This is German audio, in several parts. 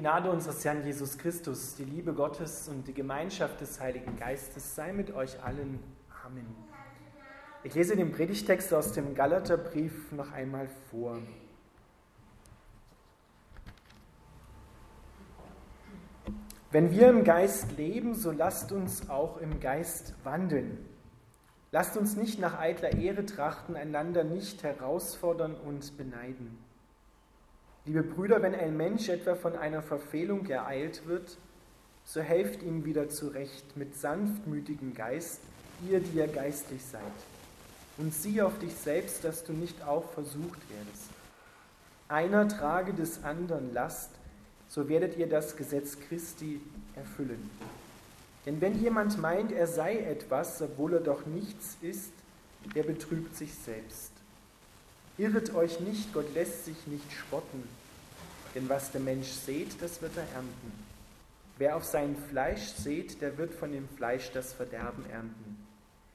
Gnade unseres Herrn Jesus Christus, die Liebe Gottes und die Gemeinschaft des Heiligen Geistes sei mit euch allen. Amen. Ich lese den Predigtext aus dem Galaterbrief noch einmal vor. Wenn wir im Geist leben, so lasst uns auch im Geist wandeln. Lasst uns nicht nach eitler Ehre trachten, einander nicht herausfordern und beneiden. Liebe Brüder, wenn ein Mensch etwa von einer Verfehlung ereilt wird, so helft ihm wieder zurecht mit sanftmütigem Geist, ihr, die ihr geistlich seid. Und sieh auf dich selbst, dass du nicht auch versucht werdest. Einer trage des anderen Last, so werdet ihr das Gesetz Christi erfüllen. Denn wenn jemand meint, er sei etwas, obwohl er doch nichts ist, der betrügt sich selbst. Irret euch nicht, Gott lässt sich nicht spotten. Denn was der Mensch sät, das wird er ernten. Wer auf sein Fleisch sät, der wird von dem Fleisch das Verderben ernten.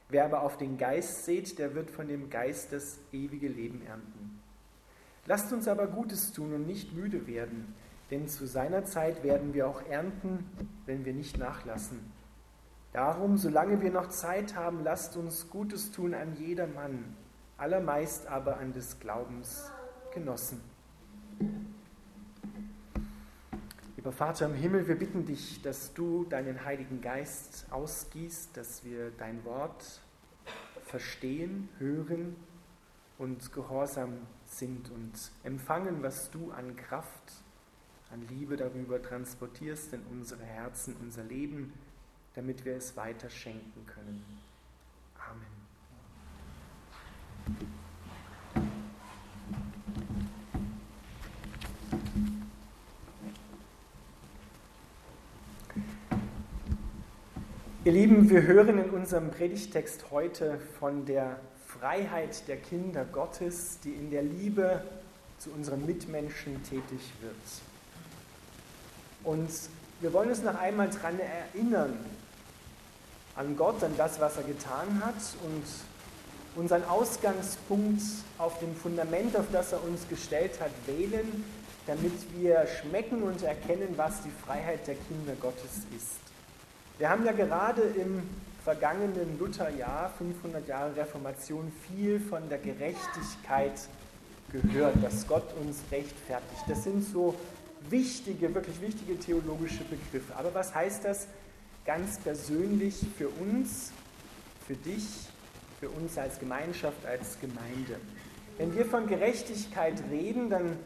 Wer aber auf den Geist sät, der wird von dem Geist das ewige Leben ernten. Lasst uns aber Gutes tun und nicht müde werden, denn zu seiner Zeit werden wir auch ernten, wenn wir nicht nachlassen. Darum, solange wir noch Zeit haben, lasst uns Gutes tun an jedermann, allermeist aber an des Glaubens Genossen. Lieber Vater im Himmel, wir bitten dich, dass du deinen Heiligen Geist ausgießt, dass wir dein Wort verstehen, hören und gehorsam sind und empfangen, was du an Kraft, an Liebe darüber transportierst in unsere Herzen, unser Leben, damit wir es weiter schenken können. Amen. Ihr Lieben, wir hören in unserem Predigtext heute von der Freiheit der Kinder Gottes, die in der Liebe zu unseren Mitmenschen tätig wird. Und wir wollen uns noch einmal daran erinnern, an Gott, an das, was er getan hat und unseren Ausgangspunkt auf dem Fundament, auf das er uns gestellt hat, wählen, damit wir schmecken und erkennen, was die Freiheit der Kinder Gottes ist. Wir haben ja gerade im vergangenen Lutherjahr, 500 Jahre Reformation, viel von der Gerechtigkeit gehört, dass Gott uns rechtfertigt. Das sind so wichtige, wirklich wichtige theologische Begriffe. Aber was heißt das ganz persönlich für uns, für dich, für uns als Gemeinschaft, als Gemeinde? Wenn wir von Gerechtigkeit reden, dann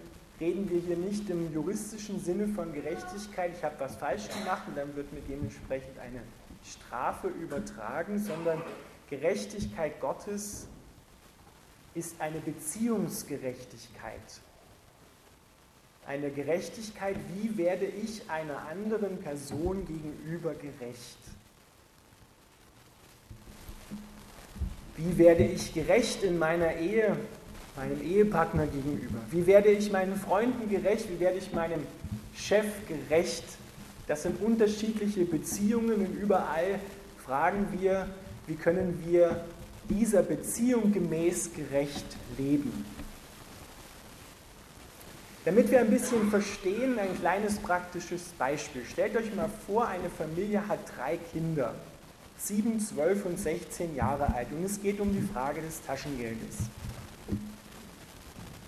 reden wir hier nicht im juristischen Sinne von Gerechtigkeit, ich habe was falsch gemacht und dann wird mir dementsprechend eine Strafe übertragen, sondern Gerechtigkeit Gottes ist eine Beziehungsgerechtigkeit. Eine Gerechtigkeit, wie werde ich einer anderen Person gegenüber gerecht? Wie werde ich gerecht in meiner Ehe meinem Ehepartner gegenüber? Wie werde ich meinen Freunden gerecht? Wie werde ich meinem Chef gerecht? Das sind unterschiedliche Beziehungen und überall fragen wir, wie können wir dieser Beziehung gemäß gerecht leben. Damit wir ein bisschen verstehen, ein kleines praktisches Beispiel. Stellt euch mal vor, eine Familie hat drei Kinder, sieben, zwölf und 16 Jahre alt, und es geht um die Frage des Taschengeldes.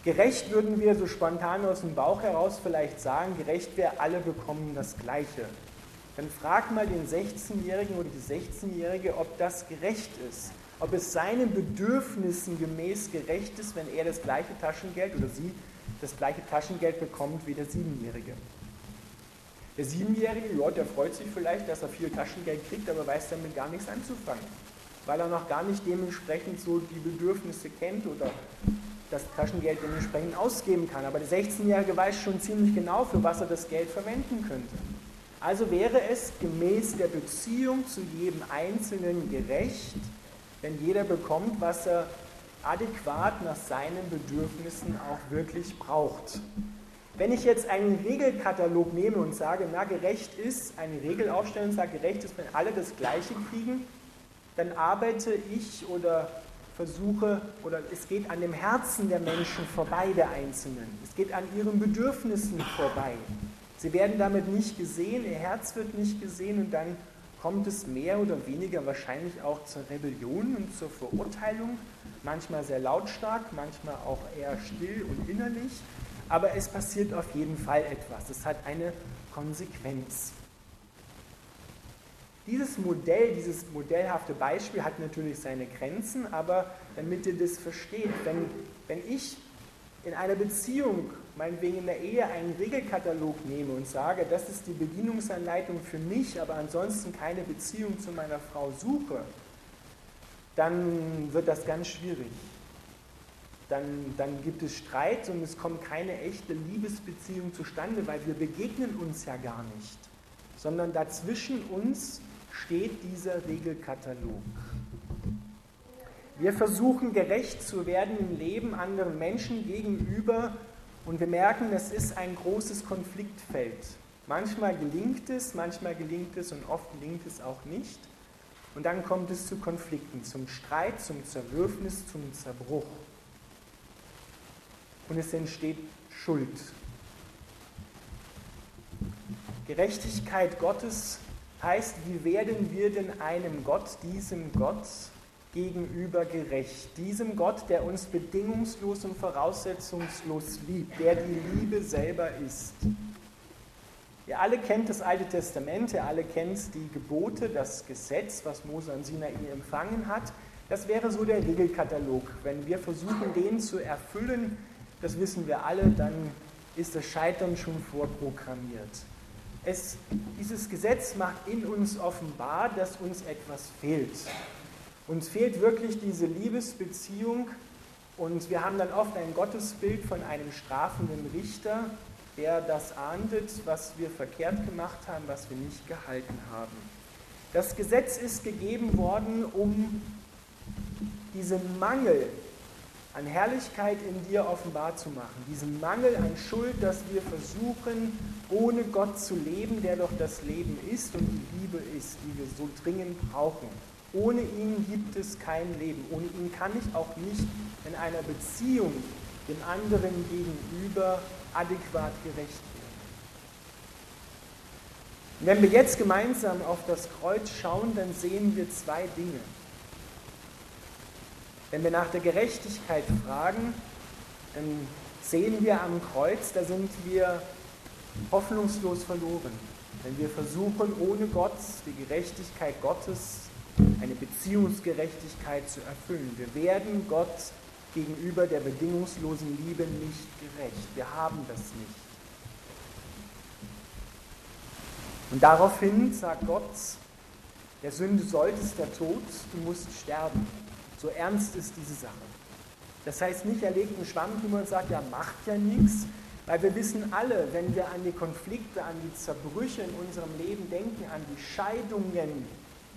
Gerecht würden wir so spontan aus dem Bauch heraus vielleicht sagen, gerecht wäre, alle bekommen das Gleiche. Dann frag mal den 16-Jährigen oder die 16-Jährige, ob das gerecht ist. Ob es seinen Bedürfnissen gemäß gerecht ist, wenn er das gleiche Taschengeld oder sie das gleiche Taschengeld bekommt wie der Siebenjährige. Der Siebenjährige, ja, der freut sich vielleicht, dass er viel Taschengeld kriegt, aber weiß damit gar nichts anzufangen, weil er noch gar nicht dementsprechend so die Bedürfnisse kennt oder das Taschengeld dementsprechend ausgeben kann. Aber der 16-Jährige weiß schon ziemlich genau, für was er das Geld verwenden könnte. Also wäre es gemäß der Beziehung zu jedem Einzelnen gerecht, wenn jeder bekommt, was er adäquat nach seinen Bedürfnissen auch wirklich braucht. Wenn ich jetzt einen Regelkatalog nehme und sage, na gerecht ist, eine Regel aufstellen und sage, gerecht ist, wenn alle das Gleiche kriegen, dann arbeite ich oder versuche, oder es geht an dem Herzen der Menschen vorbei, der Einzelnen. Es geht an ihren Bedürfnissen vorbei. Sie werden damit nicht gesehen, ihr Herz wird nicht gesehen und dann kommt es mehr oder weniger wahrscheinlich auch zur Rebellion und zur Verurteilung, manchmal sehr lautstark, manchmal auch eher still und innerlich, aber es passiert auf jeden Fall etwas, es hat eine Konsequenz. Dieses Modell, dieses modellhafte Beispiel hat natürlich seine Grenzen, aber damit ihr das versteht, wenn, wenn ich in einer Beziehung, meinetwegen in der Ehe, einen Regelkatalog nehme und sage, das ist die Bedienungsanleitung für mich, aber ansonsten keine Beziehung zu meiner Frau suche, dann wird das ganz schwierig. Dann, dann gibt es Streit und es kommt keine echte Liebesbeziehung zustande, weil wir begegnen uns ja gar nicht, sondern dazwischen uns steht dieser Regelkatalog. Wir versuchen gerecht zu werden im Leben anderen Menschen gegenüber und wir merken, das ist ein großes Konfliktfeld. Manchmal gelingt es, manchmal gelingt es und oft gelingt es auch nicht. Und dann kommt es zu Konflikten, zum Streit, zum Zerwürfnis, zum Zerbruch. Und es entsteht Schuld. Gerechtigkeit Gottes heißt, wie werden wir denn einem Gott, diesem Gott, gegenüber gerecht? Diesem Gott, der uns bedingungslos und voraussetzungslos liebt, der die Liebe selber ist. Ihr alle kennt das Alte Testament, ihr alle kennt die Gebote, das Gesetz, was Mose an Sinai empfangen hat. Das wäre so der Regelkatalog. Wenn wir versuchen, den zu erfüllen, das wissen wir alle, dann ist das Scheitern schon vorprogrammiert. Es, dieses Gesetz macht in uns offenbar, dass uns etwas fehlt. Uns fehlt wirklich diese Liebesbeziehung und wir haben dann oft ein Gottesbild von einem strafenden Richter, der das ahndet, was wir verkehrt gemacht haben, was wir nicht gehalten haben. Das Gesetz ist gegeben worden, um diesen Mangel an Herrlichkeit in dir offenbar zu machen. Diesen Mangel an Schuld, dass wir versuchen, ohne Gott zu leben, der doch das Leben ist und die Liebe ist, die wir so dringend brauchen. Ohne ihn gibt es kein Leben. Ohne ihn kann ich auch nicht in einer Beziehung dem anderen gegenüber adäquat gerecht werden. Und wenn wir jetzt gemeinsam auf das Kreuz schauen, dann sehen wir zwei Dinge. Wenn wir nach der Gerechtigkeit fragen, dann sehen wir am Kreuz, da sind wir hoffnungslos verloren. Wenn wir versuchen, ohne Gott die Gerechtigkeit Gottes, eine Beziehungsgerechtigkeit zu erfüllen. Wir werden Gott gegenüber der bedingungslosen Liebe nicht gerecht. Wir haben das nicht. Und daraufhin sagt Gott, der Sünde solltest der Tod, du musst sterben. So ernst ist diese Sache. Das heißt nicht, er legt einen Schwamm drüber und sagt, ja, macht ja nichts, weil wir wissen alle, wenn wir an die Konflikte, an die Zerbrüche in unserem Leben denken, an die Scheidungen,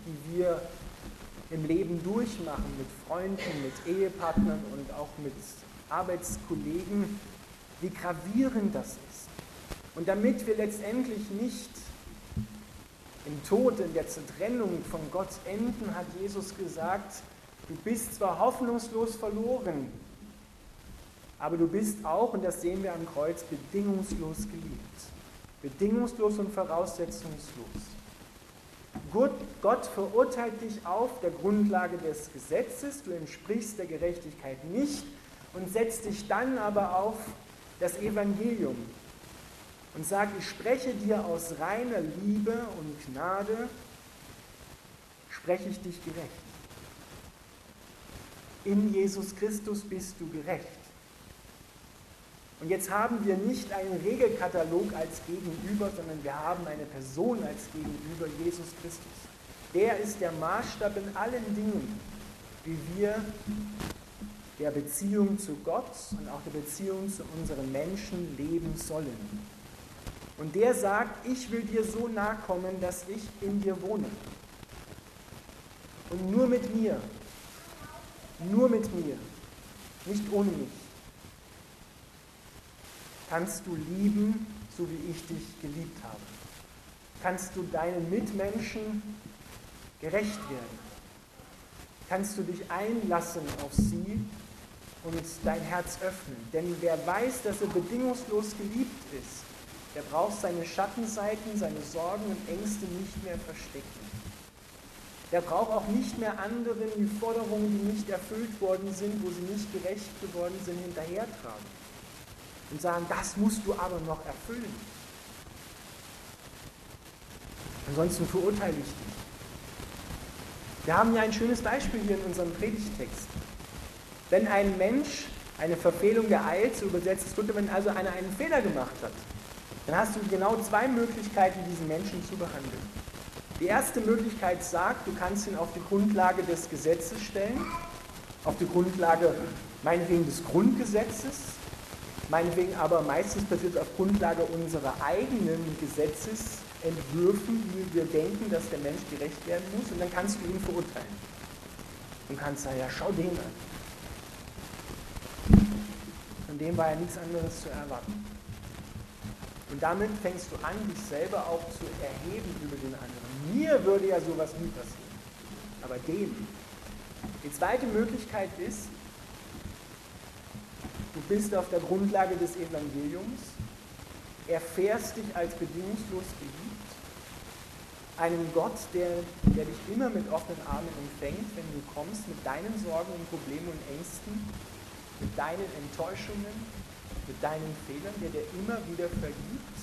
die wir im Leben durchmachen mit Freunden, mit Ehepartnern und auch mit Arbeitskollegen, wie gravierend das ist. Und damit wir letztendlich nicht im Tod, in der Zertrennung von Gott enden, hat Jesus gesagt, Du bist zwar hoffnungslos verloren, aber du bist auch, und das sehen wir am Kreuz, bedingungslos geliebt. Bedingungslos und voraussetzungslos. Gott, Gott verurteilt dich auf der Grundlage des Gesetzes, du entsprichst der Gerechtigkeit nicht und setzt dich dann aber auf das Evangelium und sagt, ich spreche dir aus reiner Liebe und Gnade, spreche ich dich gerecht in Jesus Christus bist du gerecht. Und jetzt haben wir nicht einen Regelkatalog als Gegenüber, sondern wir haben eine Person als Gegenüber, Jesus Christus. Der ist der Maßstab in allen Dingen, wie wir der Beziehung zu Gott und auch der Beziehung zu unseren Menschen leben sollen. Und der sagt, ich will dir so nahe kommen, dass ich in dir wohne. Und nur mit mir nur mit mir, nicht ohne mich, kannst du lieben, so wie ich dich geliebt habe. Kannst du deinen Mitmenschen gerecht werden. Kannst du dich einlassen auf sie und dein Herz öffnen. Denn wer weiß, dass er bedingungslos geliebt ist, Der braucht seine Schattenseiten, seine Sorgen und Ängste nicht mehr verstecken. Der braucht auch nicht mehr anderen die Forderungen, die nicht erfüllt worden sind, wo sie nicht gerecht geworden sind, hinterhertragen. Und sagen, das musst du aber noch erfüllen. Ansonsten verurteile ich dich. Wir haben ja ein schönes Beispiel hier in unserem Predigtext. Wenn ein Mensch eine Verfehlung geeilt, so übersetzt es wenn also einer einen Fehler gemacht hat, dann hast du genau zwei Möglichkeiten, diesen Menschen zu behandeln. Die erste Möglichkeit sagt, du kannst ihn auf die Grundlage des Gesetzes stellen, auf die Grundlage meinetwegen des Grundgesetzes, meinetwegen aber meistens passiert es auf Grundlage unserer eigenen Gesetzesentwürfen, wie wir denken, dass der Mensch gerecht werden muss, und dann kannst du ihn verurteilen. Und kannst sagen, ja, schau den an. Von dem war ja nichts anderes zu erwarten. Und damit fängst du an, dich selber auch zu erheben über den anderen. Mir würde ja sowas nie passieren. Aber dem. Die zweite Möglichkeit ist, du bist auf der Grundlage des Evangeliums, erfährst dich als bedingungslos geliebt, einen Gott, der, der dich immer mit offenen Armen empfängt, wenn du kommst mit deinen Sorgen und Problemen und Ängsten, mit deinen Enttäuschungen, mit deinen Fehlern, der dir immer wieder vergibt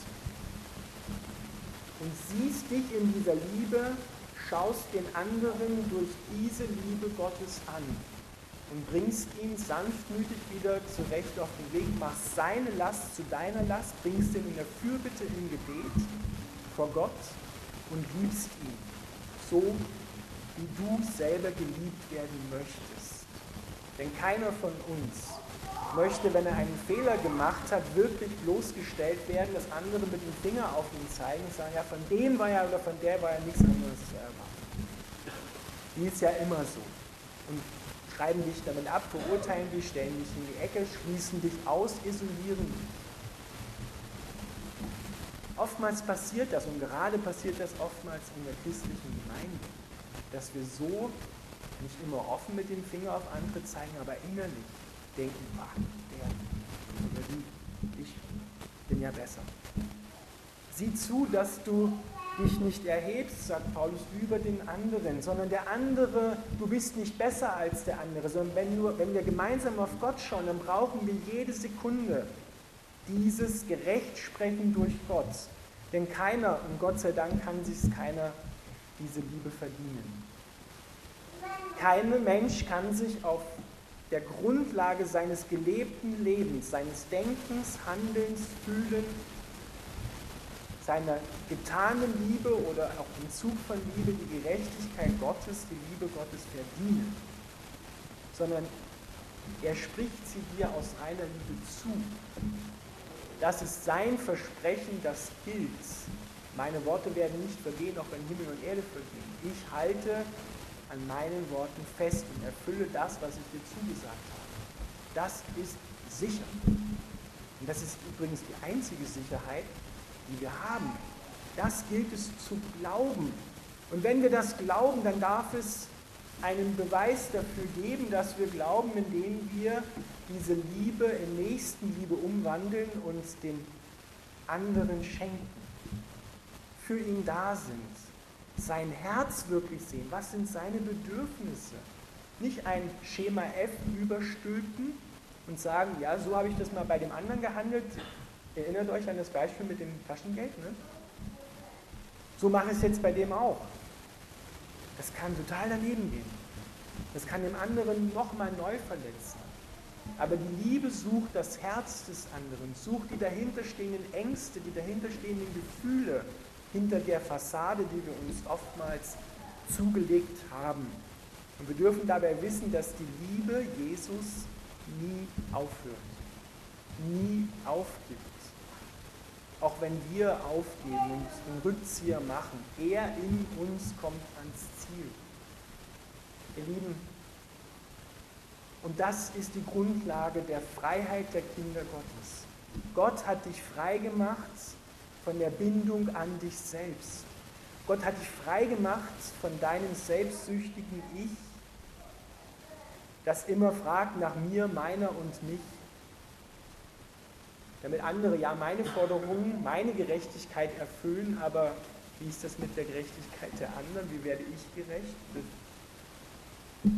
und siehst dich in dieser Liebe, schaust den anderen durch diese Liebe Gottes an und bringst ihn sanftmütig wieder zurecht auf den Weg, machst seine Last zu deiner Last, bringst ihn in der Fürbitte im Gebet vor Gott und liebst ihn, so wie du selber geliebt werden möchtest. Denn keiner von uns möchte, wenn er einen Fehler gemacht hat, wirklich bloßgestellt werden, dass andere mit dem Finger auf ihn zeigen und sagen, ja, von dem war ja oder von der war ja nichts anderes zu erwarten. Die ist ja immer so. Und schreiben dich damit ab, verurteilen dich, stellen dich in die Ecke, schließen dich aus, isolieren dich. Oftmals passiert das und gerade passiert das oftmals in der christlichen Gemeinde, dass wir so nicht immer offen mit dem Finger auf andere zeigen, aber innerlich denken, ach, der oder die, ich bin ja besser. Sieh zu, dass du dich nicht erhebst, sagt Paulus, über den anderen, sondern der andere, du bist nicht besser als der andere, sondern wenn, nur, wenn wir gemeinsam auf Gott schauen, dann brauchen wir jede Sekunde dieses Gerechtsprechen durch Gott. Denn keiner, und Gott sei Dank kann sich keiner diese Liebe verdienen. Kein Mensch kann sich auf der Grundlage seines gelebten Lebens, seines Denkens, Handelns, Fühlens, seiner getanen Liebe oder auch im Zug von Liebe die Gerechtigkeit Gottes, die Liebe Gottes verdienen, sondern er spricht sie dir aus reiner Liebe zu. Das ist sein Versprechen, das gilt. Meine Worte werden nicht vergehen, auch wenn Himmel und Erde vergehen. Ich halte an meinen Worten fest und erfülle das, was ich dir zugesagt habe. Das ist sicher. Und das ist übrigens die einzige Sicherheit, die wir haben. Das gilt es zu glauben. Und wenn wir das glauben, dann darf es einen Beweis dafür geben, dass wir glauben, indem wir diese Liebe in Nächstenliebe umwandeln und den anderen schenken, für ihn da sind, sein Herz wirklich sehen. Was sind seine Bedürfnisse? Nicht ein Schema F überstülpen und sagen, ja, so habe ich das mal bei dem anderen gehandelt. Erinnert euch an das Beispiel mit dem Taschengeld. Ne? So mache ich es jetzt bei dem auch. Das kann total daneben gehen. Das kann dem anderen nochmal neu verletzen. Aber die Liebe sucht das Herz des anderen, sucht die dahinterstehenden Ängste, die dahinterstehenden Gefühle, hinter der Fassade, die wir uns oftmals zugelegt haben. Und wir dürfen dabei wissen, dass die Liebe Jesus nie aufhört, nie aufgibt. Auch wenn wir aufgeben und einen Rückzieher machen, er in uns kommt ans Ziel. Ihr Lieben, und das ist die Grundlage der Freiheit der Kinder Gottes. Gott hat dich frei gemacht von der Bindung an dich selbst. Gott hat dich frei gemacht von deinem selbstsüchtigen Ich, das immer fragt nach mir, meiner und mich. damit andere ja meine Forderungen, meine Gerechtigkeit erfüllen, aber wie ist das mit der Gerechtigkeit der anderen? Wie werde ich gerecht?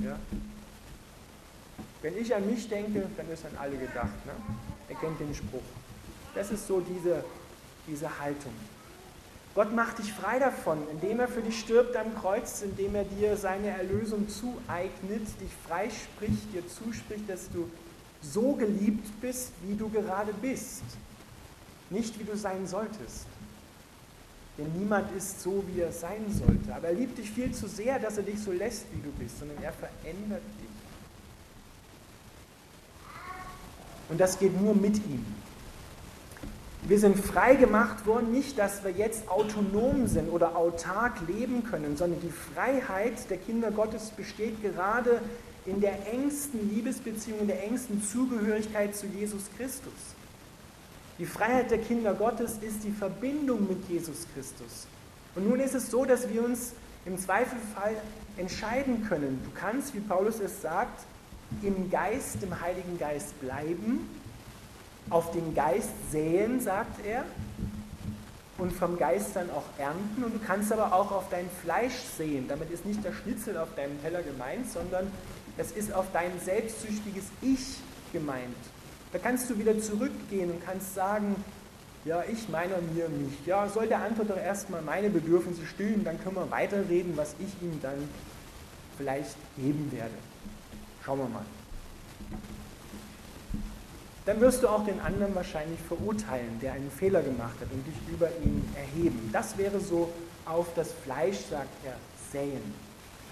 Ja. Wenn ich an mich denke, dann ist an alle gedacht. Ne? Er kennt den Spruch. Das ist so diese, diese Haltung. Gott macht dich frei davon, indem er für dich stirbt am Kreuz, indem er dir seine Erlösung zueignet, dich freispricht, dir zuspricht, dass du so geliebt bist, wie du gerade bist, nicht wie du sein solltest. Denn niemand ist so, wie er sein sollte. Aber er liebt dich viel zu sehr, dass er dich so lässt, wie du bist, sondern er verändert dich. Und das geht nur mit ihm. Wir sind frei gemacht worden, nicht, dass wir jetzt autonom sind oder autark leben können, sondern die Freiheit der Kinder Gottes besteht gerade in der engsten Liebesbeziehung, in der engsten Zugehörigkeit zu Jesus Christus. Die Freiheit der Kinder Gottes ist die Verbindung mit Jesus Christus. Und nun ist es so, dass wir uns im Zweifelfall entscheiden können. Du kannst, wie Paulus es sagt, im Geist, im Heiligen Geist bleiben, auf den Geist säen, sagt er, und vom Geist dann auch ernten. Und du kannst aber auch auf dein Fleisch sehen. Damit ist nicht der Schnitzel auf deinem Teller gemeint, sondern es ist auf dein selbstsüchtiges Ich gemeint. Da kannst du wieder zurückgehen und kannst sagen, ja, ich meiner mir nicht. Ja, soll der andere doch erstmal meine Bedürfnisse stillen, dann können wir weiterreden, was ich ihm dann vielleicht geben werde. Schauen wir mal. Dann wirst du auch den anderen wahrscheinlich verurteilen, der einen Fehler gemacht hat und dich über ihn erheben. Das wäre so auf das Fleisch, sagt er, säen.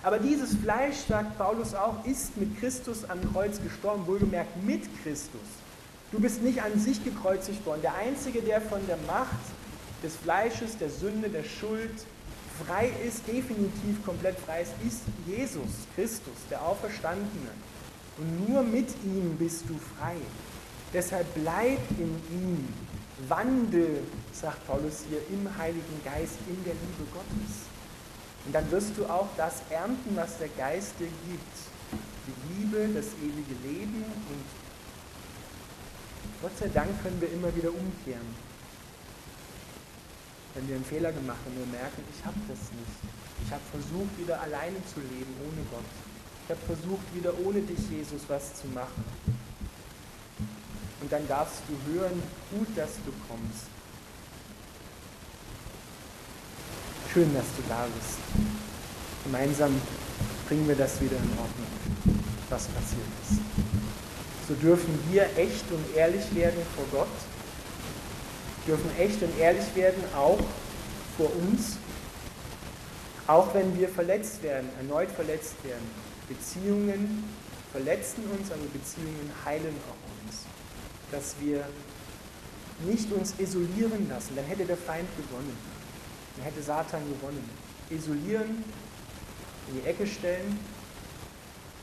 Aber dieses Fleisch, sagt Paulus auch, ist mit Christus am Kreuz gestorben, wohlgemerkt mit Christus. Du bist nicht an sich gekreuzigt worden. Der Einzige, der von der Macht des Fleisches, der Sünde, der Schuld frei ist, definitiv komplett frei ist, ist Jesus Christus, der Auferstandene. Und nur mit ihm bist du frei. Deshalb bleib in ihm, wandel, sagt Paulus hier, im Heiligen Geist, in der Liebe Gottes. Und dann wirst du auch das ernten, was der Geist dir gibt. Die Liebe, das ewige Leben und Gott sei Dank können wir immer wieder umkehren. Wenn wir einen Fehler gemacht haben, wir merken, ich habe das nicht. Ich habe versucht, wieder alleine zu leben, ohne Gott. Ich habe versucht, wieder ohne dich, Jesus, was zu machen. Und dann darfst du hören, gut, dass du kommst. Schön, dass du da bist. Gemeinsam bringen wir das wieder in Ordnung, was passiert ist. So dürfen wir echt und ehrlich werden vor Gott, dürfen echt und ehrlich werden auch vor uns, auch wenn wir verletzt werden, erneut verletzt werden. Beziehungen verletzen uns, aber Beziehungen heilen auch. Dass wir nicht uns isolieren lassen, dann hätte der Feind gewonnen. Dann hätte Satan gewonnen. Isolieren, in die Ecke stellen,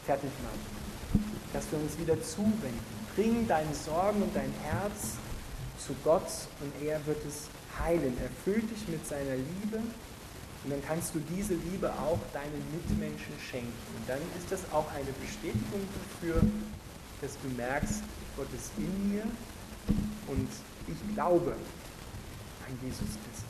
fertig machen. Dass wir uns wieder zuwenden. Bring deine Sorgen und dein Herz zu Gott und er wird es heilen. Er füllt dich mit seiner Liebe und dann kannst du diese Liebe auch deinen Mitmenschen schenken. Und dann ist das auch eine Bestätigung dafür, dass du merkst, Gott ist in mir und ich glaube an Jesus Christus.